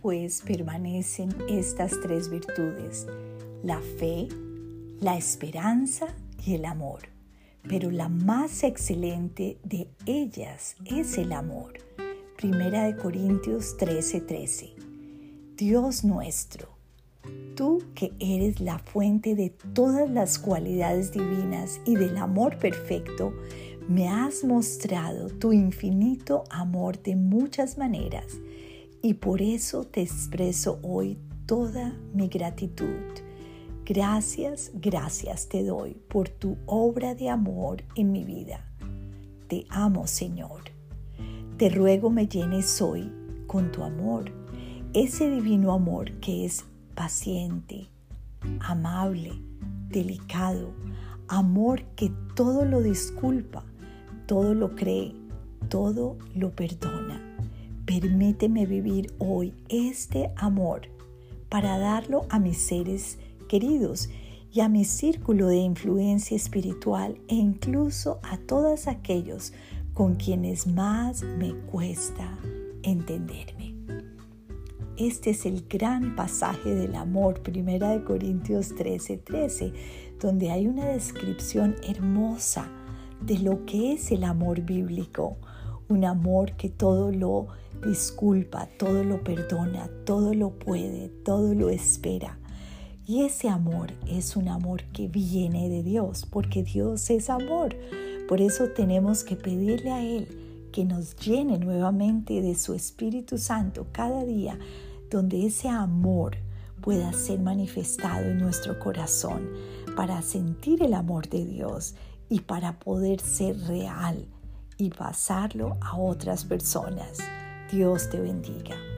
pues permanecen estas tres virtudes, la fe, la esperanza y el amor. Pero la más excelente de ellas es el amor. Primera de Corintios 13:13. Dios nuestro, tú que eres la fuente de todas las cualidades divinas y del amor perfecto, me has mostrado tu infinito amor de muchas maneras y por eso te expreso hoy toda mi gratitud. Gracias, gracias te doy por tu obra de amor en mi vida. Te amo, Señor. Te ruego me llenes hoy con tu amor, ese divino amor que es paciente, amable, delicado, amor que todo lo disculpa, todo lo cree, todo lo perdona. Permíteme vivir hoy este amor para darlo a mis seres queridos y a mi círculo de influencia espiritual e incluso a todos aquellos con quienes más me cuesta entenderme. Este es el gran pasaje del amor, Primera de Corintios 13:13, 13, donde hay una descripción hermosa de lo que es el amor bíblico, un amor que todo lo disculpa, todo lo perdona, todo lo puede, todo lo espera. Y ese amor es un amor que viene de Dios, porque Dios es amor. Por eso tenemos que pedirle a Él que nos llene nuevamente de su Espíritu Santo cada día, donde ese amor pueda ser manifestado en nuestro corazón para sentir el amor de Dios y para poder ser real y pasarlo a otras personas. Dios te bendiga.